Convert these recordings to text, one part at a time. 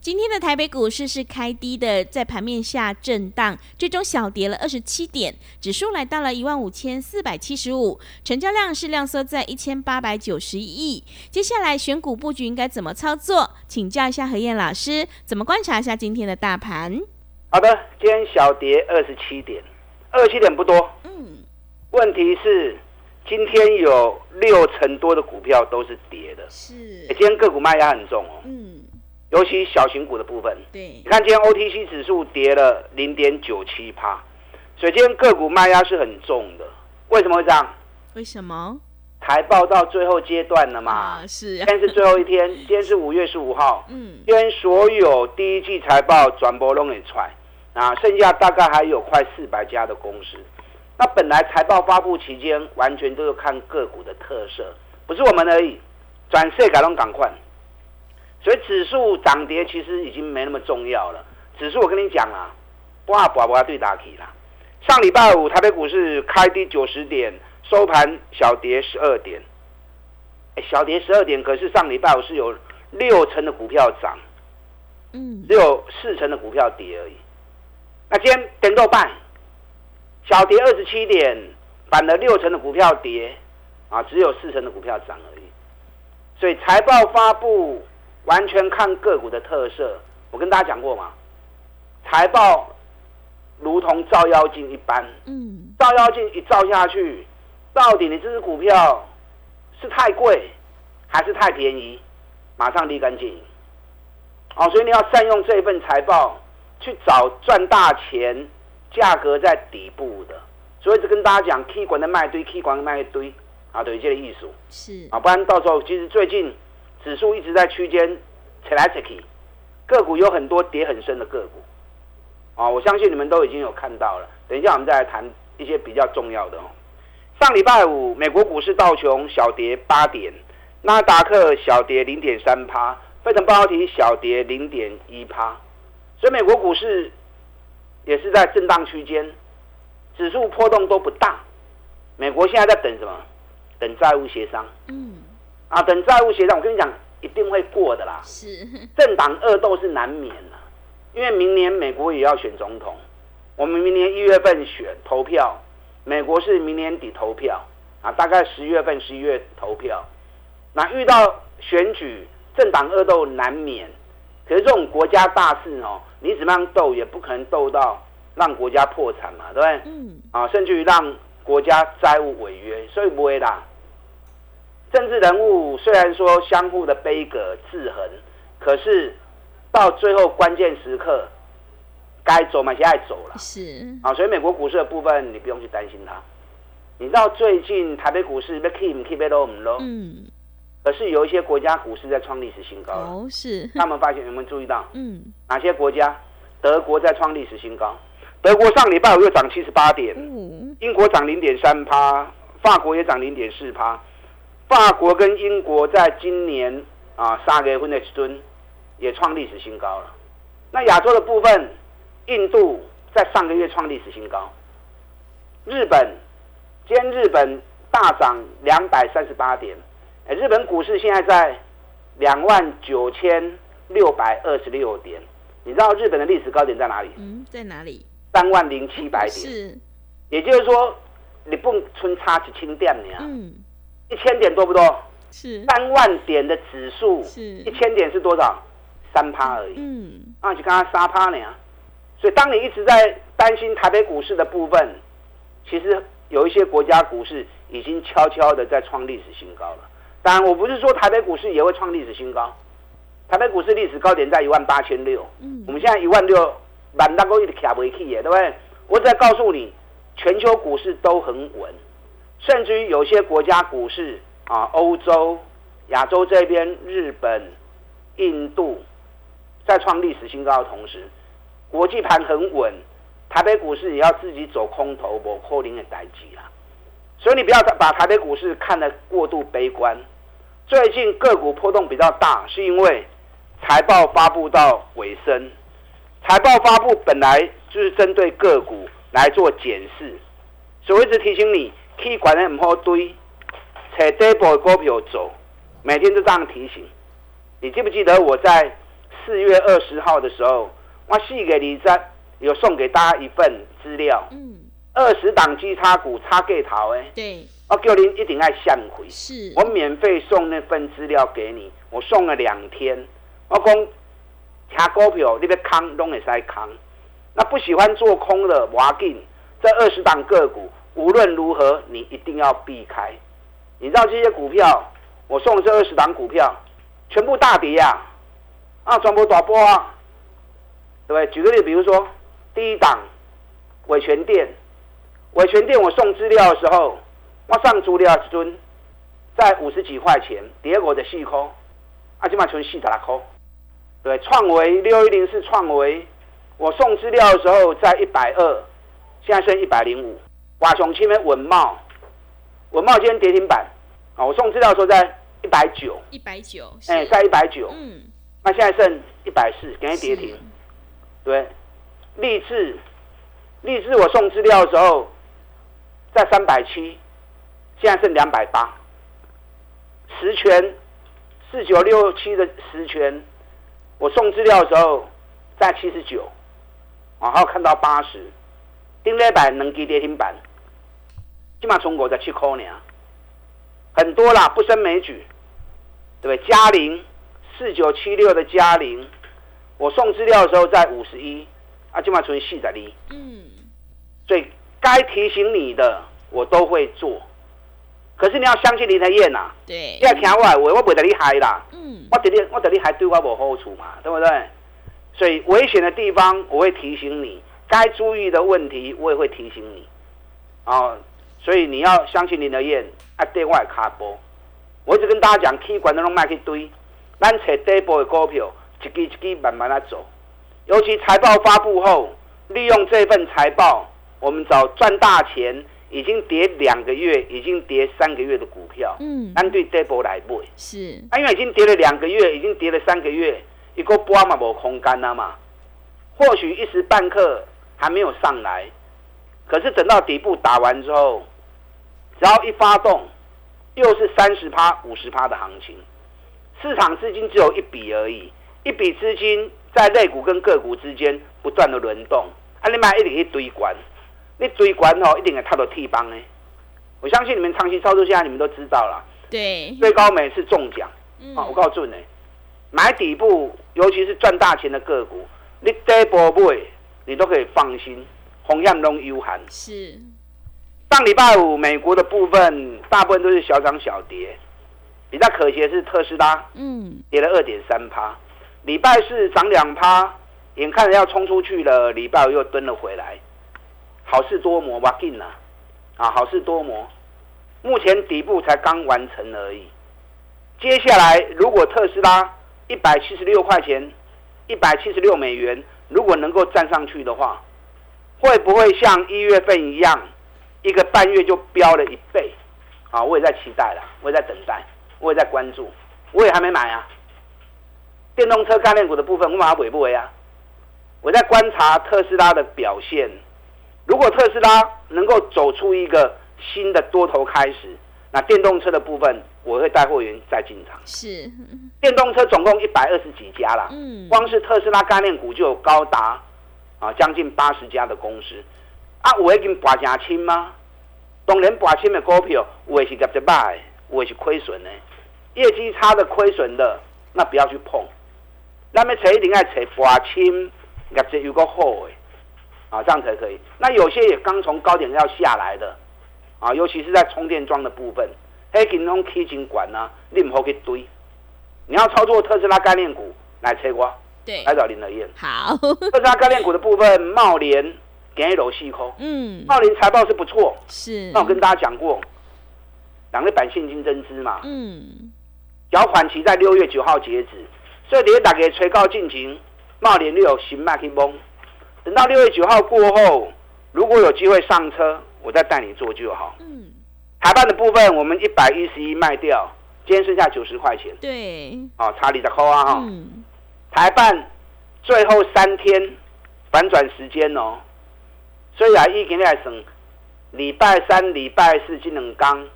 今天的台北股市是开低的，在盘面下震荡，最终小跌了二十七点，指数来到了一万五千四百七十五，成交量是量缩在一千八百九十亿。接下来选股布局应该怎么操作？请教一下何燕老师，怎么观察一下今天的大盘？好的，今天小跌二十七点，二十七点不多。嗯，问题是今天有六成多的股票都是跌的，是，今天个股卖压很重哦。嗯。尤其小型股的部分，对，你看今天 OTC 指数跌了零点九七帕，所以今天个股卖压是很重的。为什么会这样？为什么？财报到最后阶段了嘛？是，今天是最后一天，今天是五月十五号。嗯，今天所有第一季财报转播都给出来，啊，剩下大概还有快四百家的公司。那本来财报发布期间，完全都是看个股的特色，不是我们而已，转色改动赶快。所以指数涨跌其实已经没那么重要了。指数我跟你讲啊，不啊不啊对打起啦。上礼拜五台北股市开低九十点，收盘小跌十二点。哎，小跌十二点，可是上礼拜五是有六成的股票涨，嗯，只有四成的股票跌而已。那今天点豆半，小跌二十七点，反了六成的股票跌，啊，只有四成的股票涨而已。所以财报发布。完全看个股的特色，我跟大家讲过嘛，财报如同照妖镜一般，嗯，照妖镜一照下去，到底你这只股票是太贵还是太便宜，马上立竿见影。哦，所以你要善用这份财报去找赚大钱、价格在底部的。所以就跟大家讲，K 管的卖堆，K 管的卖一堆，啊，等于，这个艺术是啊，不然到时候其实最近。指数一直在区间扯来扯去，个股有很多跌很深的个股，啊，我相信你们都已经有看到了。等一下我们再来谈一些比较重要的哦。上礼拜五，美国股市道琼小跌八点，纳达克小跌零点三趴，费城半导体小跌零点一趴，所以美国股市也是在震荡区间，指数波动都不大。美国现在在等什么？等债务协商。嗯。啊，等债务协商，我跟你讲，一定会过的啦。是，政党恶斗是难免的，因为明年美国也要选总统，我们明年一月份选投票，美国是明年底投票，啊，大概十月份、十一月投票。那遇到选举，政党恶斗难免，可是这种国家大事哦，你怎么样斗也不可能斗到让国家破产嘛，对不对？嗯。啊，甚至于让国家债务违约，所以不会啦。政治人物虽然说相互的悲歌制衡，可是到最后关键时刻，该走嘛，现在走了。是啊，所以美国股市的部分你不用去担心它。你知道最近台北股市被 keep keep 都唔 low，嗯，可是有一些国家股市在创历史新高哦，是。他们发现有没有注意到？嗯，哪些国家？德国在创历史新高，德国上礼拜五又涨七十八点，英国涨零点三趴，法国也涨零点四趴。法国跟英国在今年啊，三月份的尊也创历史新高了。那亚洲的部分，印度在上个月创历史新高。日本，今天日本大涨两百三十八点，哎，日本股市现在在两万九千六百二十六点。你知道日本的历史高点在哪里？嗯，在哪里？三万零七百点。是，也就是说，你不春差几千点呢？嗯。一千点多不多？是三万点的指数，是一千点是多少？三趴而已。嗯，那就刚刚三趴呢。所以当你一直在担心台北股市的部分，其实有一些国家股市已经悄悄的在创历史新高了。当然，我不是说台北股市也会创历史新高。台北股市历史高点在一万八千六。嗯，我们现在一万六，满大够一直卡不起耶，对不对？我只在告诉你，全球股市都很稳，甚至于有些国家股市啊，欧洲、亚洲这边、日本、印度在创历史新高的同时，国际盘很稳，台北股市也要自己走空头，不破零的代际啦。所以你不要把台北股市看得过度悲观。最近个股波动比较大，是因为财报发布到尾声。财报发布本来就是针对个股来做检视，所以我一直提醒你，可以管的唔好堆，扯这波股票走，每天都这样提醒。你记不记得我在四月二十号的时候，我寄给李在有送给大家一份资料，嗯，二十档基差股差给头诶，对，我叫您一定要向回，是我免费送那份资料给你，我送了两天，我讲。卡股票，你别空拢会使空。那不喜欢做空的，挖进这二十档个股，无论如何你一定要避开。你知道这些股票，我送这二十档股票，全部大跌呀！啊，全部大波啊，对不对？举个例，比如说第一档伟全店，伟全店我送资料的时候，我上资料一尊在五十几块钱，第二个的四块，啊，今嘛存四十六块。对，创维六一零是创维，我送资料的时候在一百二，现在剩一百零五。华雄前面文茂，文茂今天跌停板，啊，我送资料的时候在一百九，一百九，哎，在一百九，嗯，那现在剩一百四，给你跌停。对，励志，励志我送资料的时候在三百七，现在剩两百八。十全四九六七的十全。我送资料的时候在七十九，然后看到八十，丁磊板能给跌停板，起码中国在七块呢，很多啦，不胜枚举，对不对？嘉陵四九七六的嘉陵，我送资料的时候在五十一，啊，起码存四十厘，嗯，所以该提醒你的我都会做。可是你要相信林台燕呐，对，你要听我话，我不得你害啦。嗯，我得你，我得你害对我无好处嘛，对不对？所以危险的地方我会提醒你，该注意的问题我也会提醒你。啊，所以你要相信林德燕，啊，对外卡波。我一直跟大家讲，K 管的拢卖去堆，咱找底部的股票，一支一支慢慢来走。尤其财报发布后，利用这份财报，我们找赚大钱。已经跌两个月，已经跌三个月的股票，嗯，按对 double 来买，是，因为已经跌了两个月，已经跌了三个月，一个波嘛无空干了嘛，或许一时半刻还没有上来，可是等到底部打完之后，只要一发动，又是三十趴、五十趴的行情，市场资金只有一笔而已，一笔资金在类股跟个股之间不断的轮动，啊，你买一定去堆管。你追管哦，一定会套到 T 帮呢。我相信你们长期操作下，你们都知道了。对，最高每次中奖啊！我告诉你，买底部，尤其是赚大钱的个股，你跌波买，你都可以放心，红样龙悠寒。是。上礼拜五，美国的部分大部分都是小涨小跌，比较可惜的是特斯拉，嗯，跌了二点三趴。礼拜四涨两趴，眼看着要冲出去了，礼拜五又蹲了回来。好事多磨吧，进了啊！好事多磨，目前底部才刚完成而已。接下来，如果特斯拉一百七十六块钱、一百七十六美元，如果能够站上去的话，会不会像一月份一样，一个半月就飙了一倍？啊，我也在期待了，我也在等待，我也在关注，我也还没买啊。电动车概念股的部分，我马上尾不尾啊？我在观察特斯拉的表现。如果特斯拉能够走出一个新的多头开始，那电动车的部分我会带货员再进场。是，电动车总共一百二十几家啦，嗯，光是特斯拉概念股就有高达啊将近八十家的公司。啊，我已经拔价清吗？当然拔清的股票，有的是业绩卖，我是亏损的，业绩差的亏损的，那不要去碰。那么找一定要找拔清业绩有个好的。啊，这样才可以。那有些也刚从高点要下来的，啊，尤其是在充电桩的部分，黑金龙 K 金管呢，你唔好去堆。你要操作特斯拉概念股来切瓜，对，来找林德燕。好，特斯拉概念股的部分，茂联给楼细抠。嗯，茂林财报是不错，是。那我跟大家讲过，两个板现金增资嘛，嗯，缴款期在六月九号截止，所以你打给催告进行，茂林六行迈去蒙，等到六月九号过后，如果有机会上车，我再带你做就好。嗯，台办的部分我们一百一十一卖掉，今天剩下九十块钱，对，哦，查理的扣啊哈。嗯，台办最后三天反转时间哦，所以啊，一今来省礼拜三、礼拜四这两刚，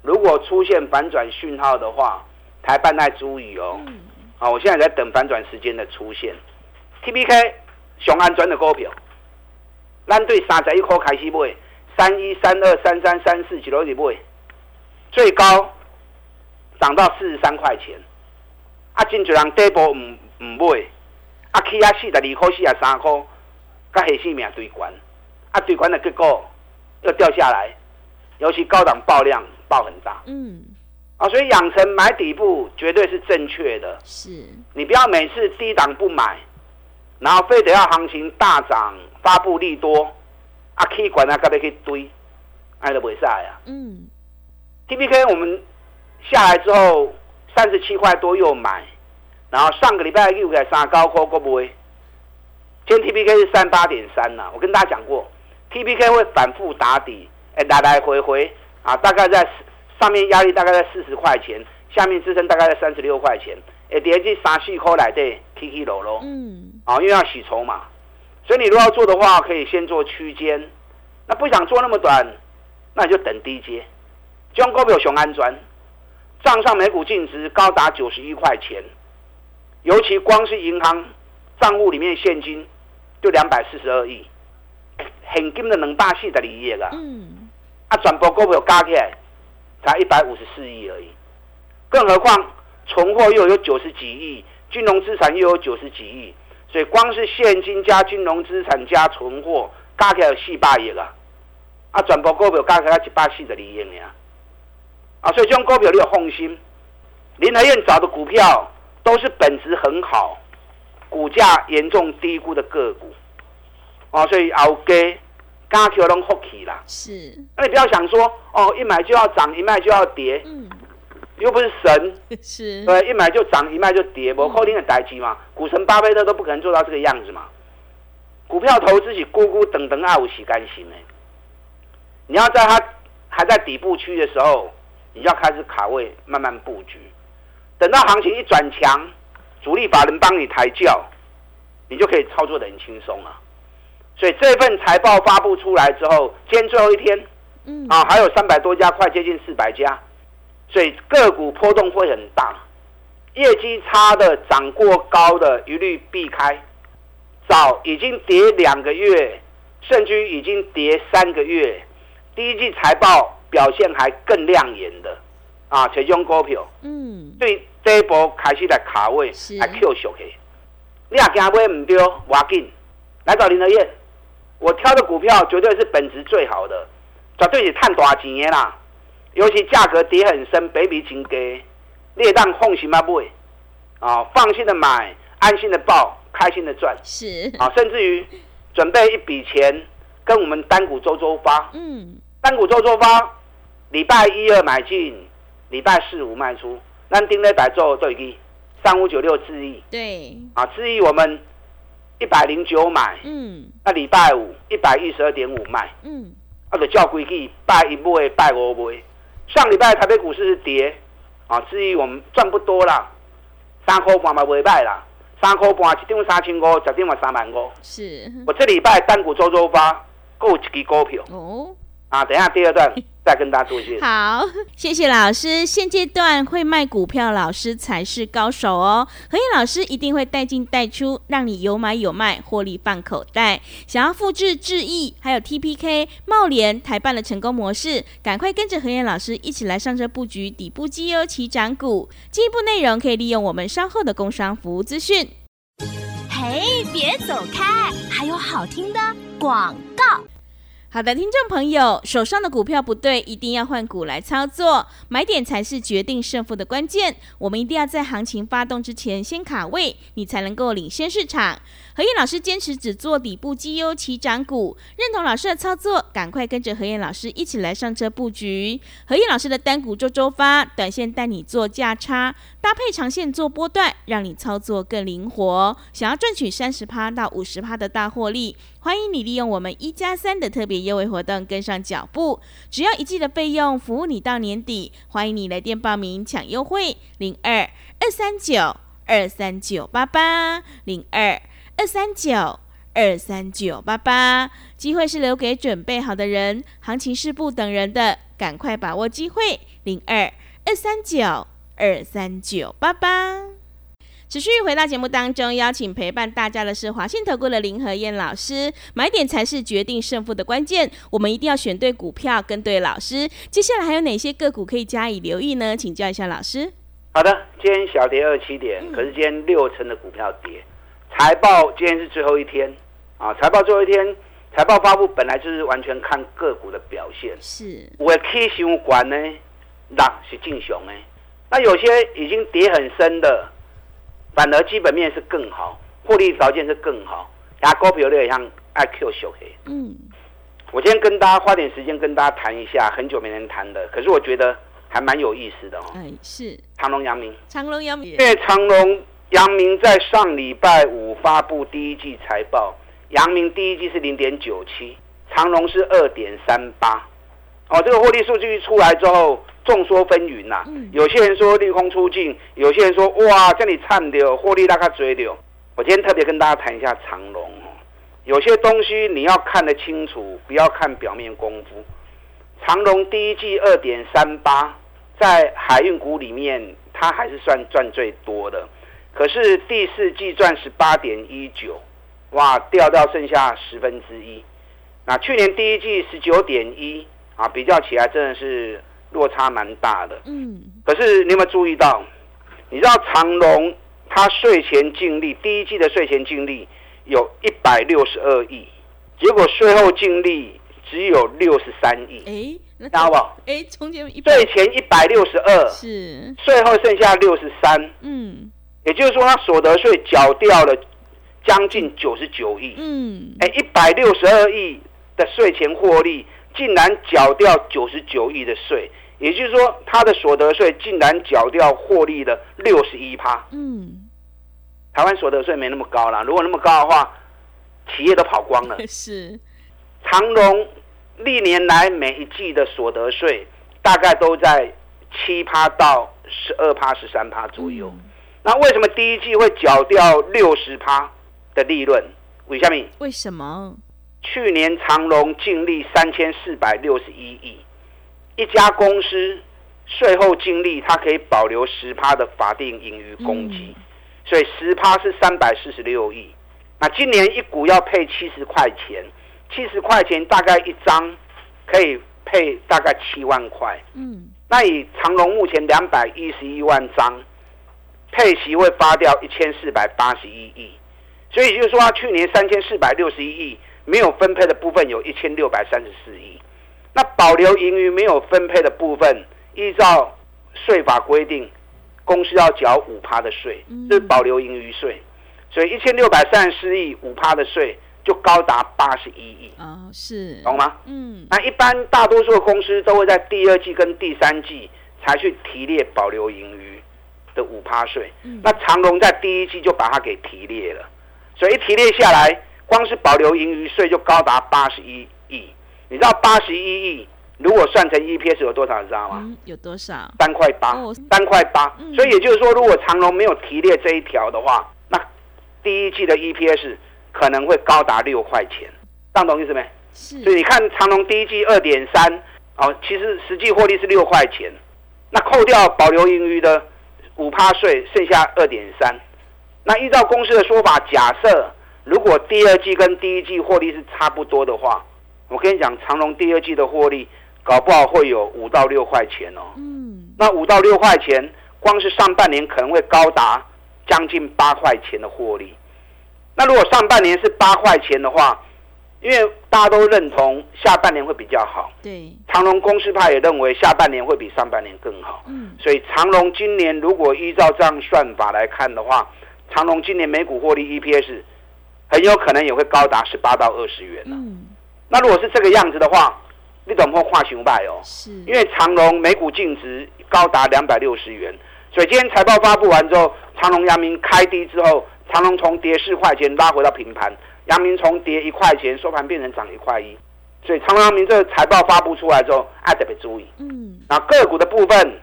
如果出现反转讯号的话，台办在注意哦。嗯啊，我现在在等反转时间的出现。T B K 熊安转的股票，咱对三十一块开始买，三一、三二、三三、三四几多里买，最高涨到四十三块钱。啊，真侪人底部唔唔买，啊起啊四十二块、四十三块，甲下性命对关，啊对关的结构又掉下来，尤其高档爆量爆很大嗯，啊，所以养成买底部绝对是正确的。是，你不要每次低档不买，然后非得要行情大涨发布利多，啊，K 管啊，该不去堆，爱都不会晒啊。嗯，T P K 我们下来之后三十七块多又买，然后上个礼拜又给三高科会不会？今天 T P K 是三八点三呐，我跟大家讲过，T P K 会反复打底，哎，来来回回啊，大概在上面压力大概在四十块钱，下面支撑大概在三十六块钱，哎，连续三四块来的起起落落。嗯，啊，因为要洗筹码，所以你如果要做的话，可以先做区间。那不想做那么短，那你就等低阶。中股票熊安专，账上每股净值高达九十一块钱，尤其光是银行账户里面现金就两百四十二亿，现金的两百四十二亿啊！嗯，啊，转播股票加起来才一百五十四亿而已，更何况存货又有九十几亿，金融资产又有九十几亿，所以光是现金加金融资产加存货加起来有四百亿啊！啊，全部股票加起来一百四十二亿呢啊！所以这种股票你要放心，林和燕找的股票都是本质很好，股价严重低估的个股，哦、所以后加加球拢福气啦。是，那你不要想说哦，一买就要涨，一卖就要跌，嗯，又不是神，是，对，一买就涨，一卖就跌，我扣定的代机嘛，股神巴菲特都不可能做到这个样子嘛。股票投资是咕咕等等爱五洗干净的，你要在它还在底部区的时候，你要开始卡位，慢慢布局，等到行情一转强，主力法人帮你抬轿，你就可以操作的很轻松了。所以这份财报发布出来之后，今天最后一天，嗯，啊，还有三百多家，快接近四百家，所以个股波动会很大，业绩差的、涨过高的，一律避开。早已经跌两个月，甚至于已经跌三个月，第一季财报表现还更亮眼的，啊，这种股票嗯，对这一波开始来卡位，是来 Q 小去。你也惊买唔对，我紧来找林德燕，我挑的股票绝对是本质最好的，绝对是探大钱的啦。尤其价格跌很深，北比真低，你也当放心啊买，啊，放心的买，安心的报，开心的赚，是，啊，甚至于准备一笔钱跟我们单股周周发，嗯，单股周周发，礼拜一二买进，礼拜四五卖出，咱丁礼拜做对基三五九六智易对，啊，智易我们一百零九买，嗯，那礼拜五一百一十二点五卖，嗯，啊，就照规矩拜一买拜五买。上礼拜台北股市是跌啊，至于我们赚不多啦，三块半嘛袂歹啦，三块半一张三千五，十张嘛三万五。是，我这礼拜单股周周发，够一支股票哦。啊，等一下第二段 再跟大家做一些。好，谢谢老师。现阶段会卖股票老师才是高手哦。何燕老师一定会带进带出，让你有买有卖，获利放口袋。想要复制智易还有 TPK、茂联、台办的成功模式，赶快跟着何燕老师一起来上车布局底部绩优起涨股。进一步内容可以利用我们稍后的工商服务资讯。嘿，别走开，还有好听的广告。好的，听众朋友，手上的股票不对，一定要换股来操作，买点才是决定胜负的关键。我们一定要在行情发动之前先卡位，你才能够领先市场。何燕老师坚持只做底部绩优起涨股，认同老师的操作，赶快跟着何燕老师一起来上车布局。何燕老师的单股周周发，短线带你做价差，搭配长线做波段，让你操作更灵活。想要赚取三十趴到五十趴的大获利。欢迎你利用我们一加三的特别优惠活动跟上脚步，只要一季的费用，服务你到年底。欢迎你来电报名抢优惠，零二二三九二三九八八零二二三九二三九八八。机会是留给准备好的人，行情是不等人的，赶快把握机会，零二二三九二三九八八。持续回到节目当中，邀请陪伴大家的是华信投顾的林和燕老师。买点才是决定胜负的关键，我们一定要选对股票，跟对老师。接下来还有哪些个股可以加以留意呢？请教一下老师。好的，今天小跌二七点，可是今天六成的股票跌。财报今天是最后一天啊，财报最后一天，财报发布本来就是完全看个股的表现。是，我 K 型管呢，那是进雄呢。那有些已经跌很深的。反而基本面是更好，获利条件是更好，牙膏比有点像 IQ 小黑。嗯，我今天跟大家花点时间跟大家谈一下，很久没人谈的，可是我觉得还蛮有意思的哦。哎，是长隆、阳明。长隆、阳明。因为长隆、阳明在上礼拜五发布第一季财报，阳明第一季是零点九七，长隆是二点三八。哦，这个获利数据出来之后。众说纷纭呐，有些人说利空出尽，有些人说哇，这里惨掉，获利大概追掉。我今天特别跟大家谈一下长龙，有些东西你要看得清楚，不要看表面功夫。长龙第一季二点三八，在海运股里面，它还是算赚最多的。可是第四季赚十八点一九，哇，掉到剩下十分之一。那去年第一季十九点一啊，比较起来真的是。落差蛮大的，嗯，可是你有没有注意到？你知道长隆它税前净利第一季的税前净利有一百六十二亿，结果税后净利只有六十三亿，哎，知道不？哎，中间税前一百六十二，是。税后剩下六十三，嗯，也就是说它所得税缴掉了将近九十九亿，嗯，哎，一百六十二亿的税前获利竟然缴掉九十九亿的税。也就是说，他的所得税竟然缴掉获利的六十一趴。嗯，台湾所得税没那么高啦，如果那么高的话，企业都跑光了。是，长隆历年来每一季的所得税大概都在七趴到十二趴、十三趴左右。那为什么第一季会缴掉六十趴的利润？为什么？为什么？去年长隆净利三千四百六十一亿。一家公司税后净利，它可以保留十趴的法定盈余公积，所以十趴是三百四十六亿。那今年一股要配七十块钱，七十块钱大概一张可以配大概七万块。嗯，那以长隆目前两百一十一万张，配息会发掉一千四百八十一亿，所以就是说，去年三千四百六十一亿没有分配的部分有一千六百三十四亿。那保留盈余没有分配的部分，依照税法规定，公司要缴五趴的税，是保留盈余税。所以一千六百三十四亿五趴的税就高达八十一亿啊，是懂吗？嗯，那一般大多数的公司都会在第二季跟第三季才去提列保留盈余的五趴税。那长隆在第一季就把它给提列了，所以一提列下来，光是保留盈余税就高达八十一亿。你知道八十一亿如果算成 EPS 有多少？你知道吗？有多少？三块八，三块八。所以也就是说，如果长隆没有提列这一条的话，那第一季的 EPS 可能会高达六块钱。当懂意思没？是。所以你看长隆第一季二点三，哦，其实实际获利是六块钱。那扣掉保留盈余的五趴税，剩下二点三。那依照公司的说法，假设如果第二季跟第一季获利是差不多的话。我跟你讲，长隆第二季的获利搞不好会有五到六块钱哦。嗯，那五到六块钱，光是上半年可能会高达将近八块钱的获利。那如果上半年是八块钱的话，因为大家都认同下半年会比较好。对，长隆公司派也认为下半年会比上半年更好。嗯，所以长隆今年如果依照这样算法来看的话，长隆今年每股获利 EPS 很有可能也会高达十八到二十元嗯，那如果是这个样子的话，你怎么会跨熊派哦？是，因为长隆每股净值高达两百六十元，所以今天财报发布完之后，长隆、阳明开低之后，长隆从跌四块钱拉回到平盘。阳明从跌一块钱收盘变成涨一块一，所以长隆阳明这个财报发布出来之后，爱特别注意。嗯，那个股的部分，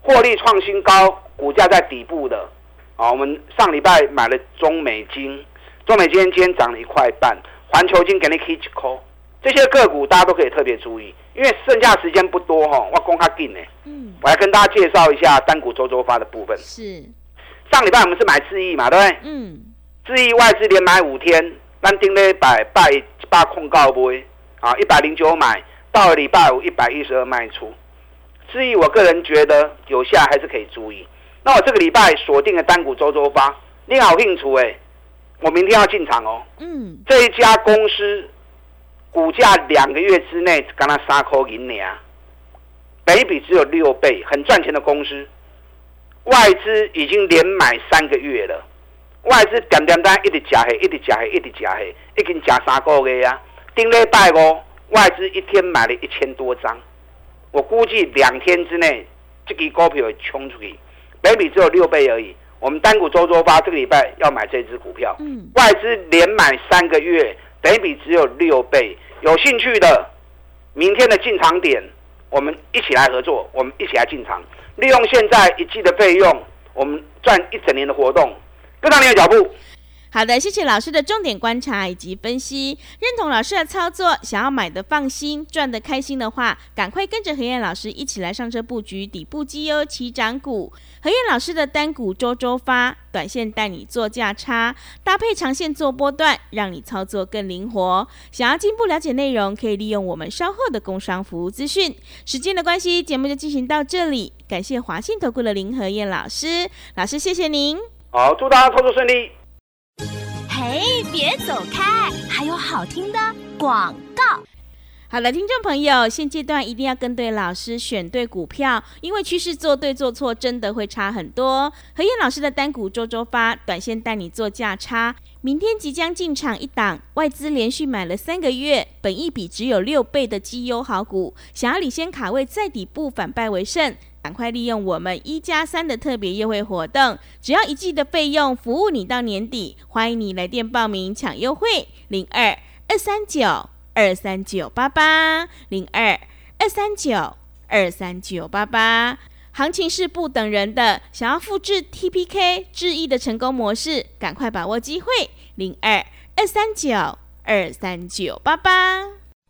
获利创新高，股价在底部的，啊，我们上礼拜买了中美金，中美金今天涨了一块半，环球金给你 k 一 call，这些个股大家都可以特别注意，因为剩下时间不多哈，我公开进呢。嗯，我来跟大家介绍一下单股周周发的部分。是，上礼拜我们是买智亿嘛，对不对？嗯，智亿外资连买五天。咱顶礼拜拜一百控告杯啊，一百零九买到了礼拜五一百一十二卖出，至于我个人觉得有下还是可以注意。那我这个礼拜锁定的单股周周发，你好兴趣哎，我明天要进场哦。嗯，这一家公司股价两个月之内刚它三块银两，北比只有六倍，很赚钱的公司，外资已经连买三个月了。外资点点单一直加黑，一直加黑，一直加黑，已经加三个月啊！顶礼拜五，外资一天买了一千多张，我估计两天之内，这个股票会冲出去，每笔只有六倍而已。我们单股周周发这个礼拜要买这支股票，外资连买三个月，每笔只有六倍。有兴趣的，明天的进场点，我们一起来合作，我们一起来进场，利用现在一季的费用，我们赚一整年的活动。跟上你的脚步。好的，谢谢老师的重点观察以及分析，认同老师的操作，想要买的放心，赚的开心的话，赶快跟着何燕老师一起来上车布局底部绩优起涨股。何燕老师的单股周周发，短线带你做价差，搭配长线做波段，让你操作更灵活。想要进一步了解内容，可以利用我们稍后的工商服务资讯。时间的关系，节目就进行到这里，感谢华信投顾的林何燕老师，老师谢谢您。好，祝大家操作顺利。嘿，别走开，还有好听的广告。好了，听众朋友，现阶段一定要跟对老师，选对股票，因为趋势做对做错真的会差很多。何燕老师的单股周周发，短线带你做价差。明天即将进场一档，外资连续买了三个月，本一笔只有六倍的绩优好股，想要领先卡位在底部反败为胜。赶快利用我们一加三的特别优惠活动，只要一季的费用，服务你到年底。欢迎你来电报名抢优惠，零二二三九二三九八八零二二三九二三九八八。行情是不等人的，想要复制 TPK 智易的成功模式，赶快把握机会，零二二三九二三九八八。